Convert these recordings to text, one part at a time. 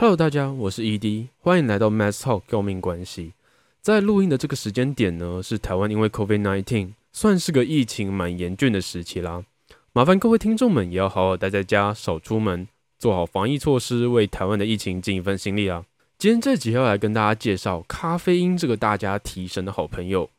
Hello，大家，我是 ED，欢迎来到 Mass Talk 救命关系。在录音的这个时间点呢，是台湾因为 COVID-19 算是个疫情蛮严峻的时期啦。麻烦各位听众们也要好好待在家，少出门，做好防疫措施，为台湾的疫情尽一份心力啊。今天这集要来跟大家介绍咖啡因这个大家提神的好朋友。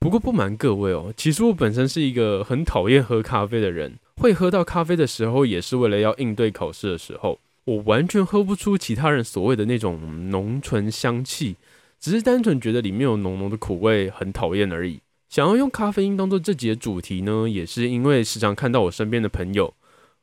不过不瞒各位哦，其实我本身是一个很讨厌喝咖啡的人，会喝到咖啡的时候，也是为了要应对考试的时候。我完全喝不出其他人所谓的那种浓醇香气，只是单纯觉得里面有浓浓的苦味，很讨厌而已。想要用咖啡因当做这节主题呢，也是因为时常看到我身边的朋友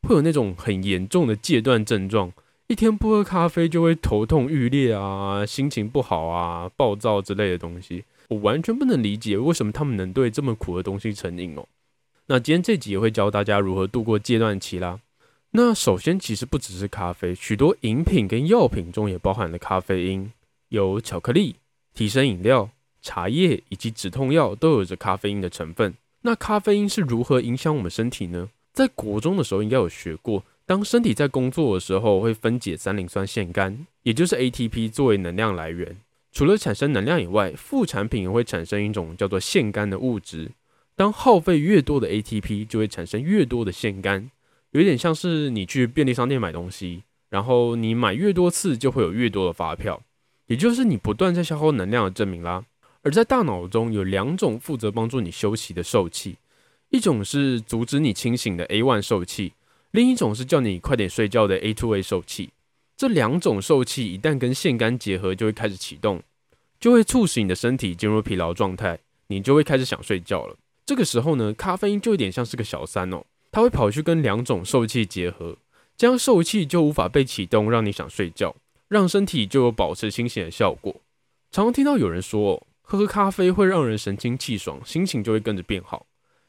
会有那种很严重的戒断症状，一天不喝咖啡就会头痛欲裂啊，心情不好啊，暴躁之类的东西。我完全不能理解为什么他们能对这么苦的东西成瘾哦。那今天这集也会教大家如何度过戒断期啦。那首先，其实不只是咖啡，许多饮品跟药品中也包含了咖啡因，有巧克力、提神饮料、茶叶以及止痛药都有着咖啡因的成分。那咖啡因是如何影响我们身体呢？在国中的时候应该有学过，当身体在工作的时候，会分解三磷酸腺苷，也就是 ATP 作为能量来源。除了产生能量以外，副产品也会产生一种叫做腺苷的物质。当耗费越多的 ATP，就会产生越多的腺苷。有点像是你去便利商店买东西，然后你买越多次就会有越多的发票，也就是你不断在消耗能量的证明啦。而在大脑中有两种负责帮助你休息的受气，一种是阻止你清醒的 A1 受气，另一种是叫你快点睡觉的 A2A 受气。这两种受气一旦跟腺苷结合，就会开始启动，就会促使你的身体进入疲劳状态，你就会开始想睡觉了。这个时候呢，咖啡因就有点像是个小三哦。它会跑去跟两种受气结合，这样受气就无法被启动，让你想睡觉，让身体就有保持清醒的效果。常常听到有人说，喝咖啡会让人神清气爽，心情就会跟着变好。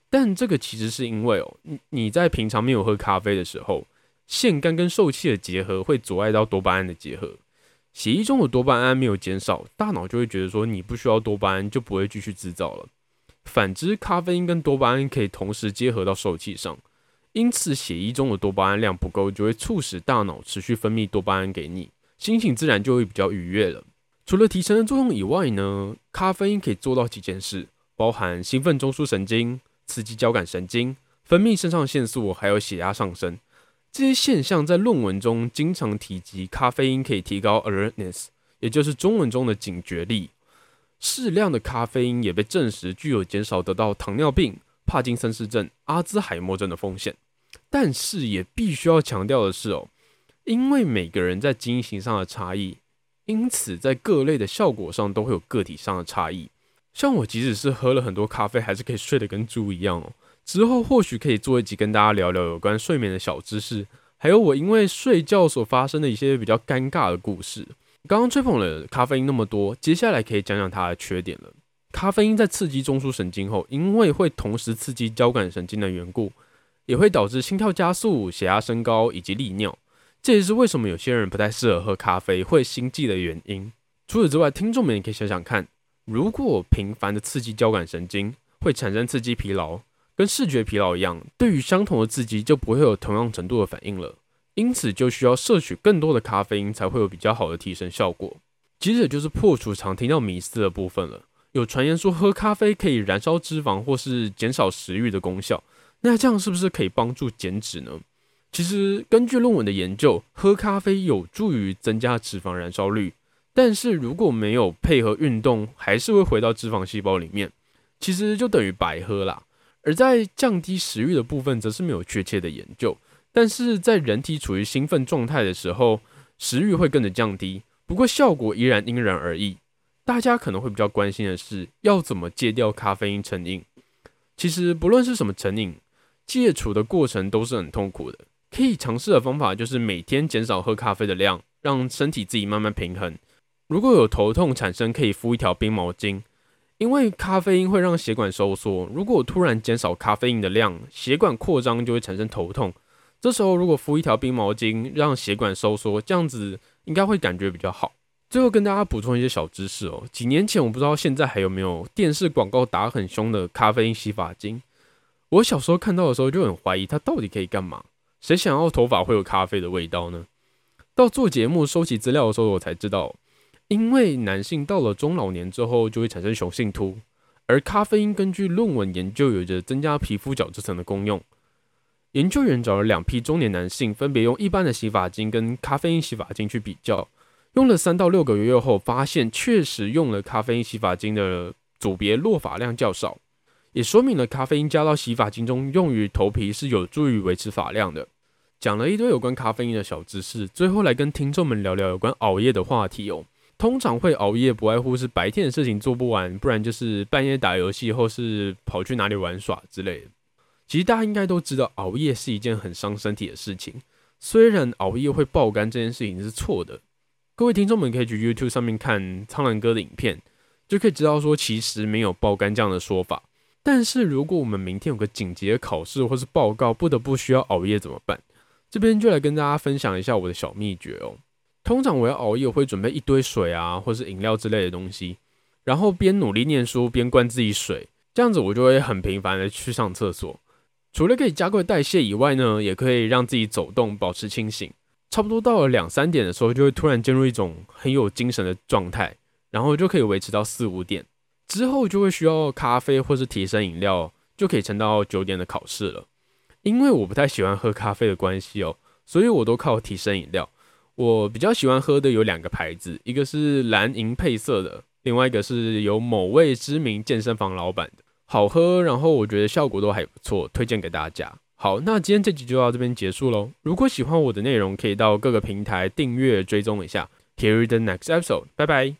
但这个其实是因为哦，你你在平常没有喝咖啡的时候，腺苷跟受气的结合会阻碍到多巴胺的结合，血液中的多巴胺没有减少，大脑就会觉得说你不需要多巴胺，就不会继续制造了。反之，咖啡因跟多巴胺可以同时结合到受气上。因此，血液中的多巴胺量不够，就会促使大脑持续分泌多巴胺给你，心情自然就会比较愉悦了。除了提神的作用以外呢，咖啡因可以做到几件事，包含兴奋中枢神经、刺激交感神经、分泌肾上腺素，还有血压上升。这些现象在论文中经常提及，咖啡因可以提高 alertness，也就是中文中的警觉力。适量的咖啡因也被证实具有减少得到糖尿病、帕金森氏症、阿兹海默症的风险。但是也必须要强调的是哦，因为每个人在基因型上的差异，因此在各类的效果上都会有个体上的差异。像我即使是喝了很多咖啡，还是可以睡得跟猪一样哦。之后或许可以做一集跟大家聊聊有关睡眠的小知识，还有我因为睡觉所发生的一些比较尴尬的故事。刚刚吹捧了咖啡因那么多，接下来可以讲讲它的缺点了。咖啡因在刺激中枢神经后，因为会同时刺激交感神经的缘故。也会导致心跳加速、血压升高以及利尿，这也是为什么有些人不太适合喝咖啡会心悸的原因。除此之外，听众们也可以想想看，如果频繁的刺激交感神经会产生刺激疲劳，跟视觉疲劳一样，对于相同的刺激就不会有同样程度的反应了。因此，就需要摄取更多的咖啡因才会有比较好的提升效果。接着就是破除常听到迷思的部分了，有传言说喝咖啡可以燃烧脂肪或是减少食欲的功效。那这样是不是可以帮助减脂呢？其实根据论文的研究，喝咖啡有助于增加脂肪燃烧率，但是如果没有配合运动，还是会回到脂肪细胞里面，其实就等于白喝啦。而在降低食欲的部分，则是没有确切的研究，但是在人体处于兴奋状态的时候，食欲会跟着降低，不过效果依然因人而异。大家可能会比较关心的是，要怎么戒掉咖啡因成瘾？其实不论是什么成瘾，戒除的过程都是很痛苦的，可以尝试的方法就是每天减少喝咖啡的量，让身体自己慢慢平衡。如果有头痛产生，可以敷一条冰毛巾，因为咖啡因会让血管收缩。如果突然减少咖啡因的量，血管扩张就会产生头痛。这时候如果敷一条冰毛巾，让血管收缩，这样子应该会感觉比较好。最后跟大家补充一些小知识哦，几年前我不知道现在还有没有电视广告打很凶的咖啡因洗发精。我小时候看到的时候就很怀疑它到底可以干嘛？谁想要头发会有咖啡的味道呢？到做节目收集资料的时候，我才知道，因为男性到了中老年之后就会产生雄性秃，而咖啡因根据论文研究有着增加皮肤角质层的功用。研究员找了两批中年男性，分别用一般的洗发精跟咖啡因洗发精去比较，用了三到六个月后，发现确实用了咖啡因洗发精的组别落发量较少，也说明了咖啡因加到洗发精中用于头皮是有助于维持发量的。讲了一堆有关咖啡因的小知识，最后来跟听众们聊聊有关熬夜的话题哦。通常会熬夜，不外乎是白天的事情做不完，不然就是半夜打游戏，或是跑去哪里玩耍之类的。其实大家应该都知道，熬夜是一件很伤身体的事情。虽然熬夜会爆肝这件事情是错的，各位听众们可以去 YouTube 上面看苍兰哥的影片，就可以知道说其实没有爆肝这样的说法。但是如果我们明天有个紧急的考试或是报告，不得不需要熬夜怎么办？这边就来跟大家分享一下我的小秘诀哦。通常我要熬夜，我会准备一堆水啊，或是饮料之类的东西，然后边努力念书边灌自己水，这样子我就会很频繁的去上厕所。除了可以加快代谢以外呢，也可以让自己走动，保持清醒。差不多到了两三点的时候，就会突然进入一种很有精神的状态，然后就可以维持到四五点之后，就会需要咖啡或是提神饮料，就可以撑到九点的考试了。因为我不太喜欢喝咖啡的关系哦，所以我都靠提神饮料。我比较喜欢喝的有两个牌子，一个是蓝银配色的，另外一个是有某位知名健身房老板的。好喝，然后我觉得效果都还不错，推荐给大家。好，那今天这集就到这边结束喽。如果喜欢我的内容，可以到各个平台订阅追踪一下。Here the next episode，拜拜。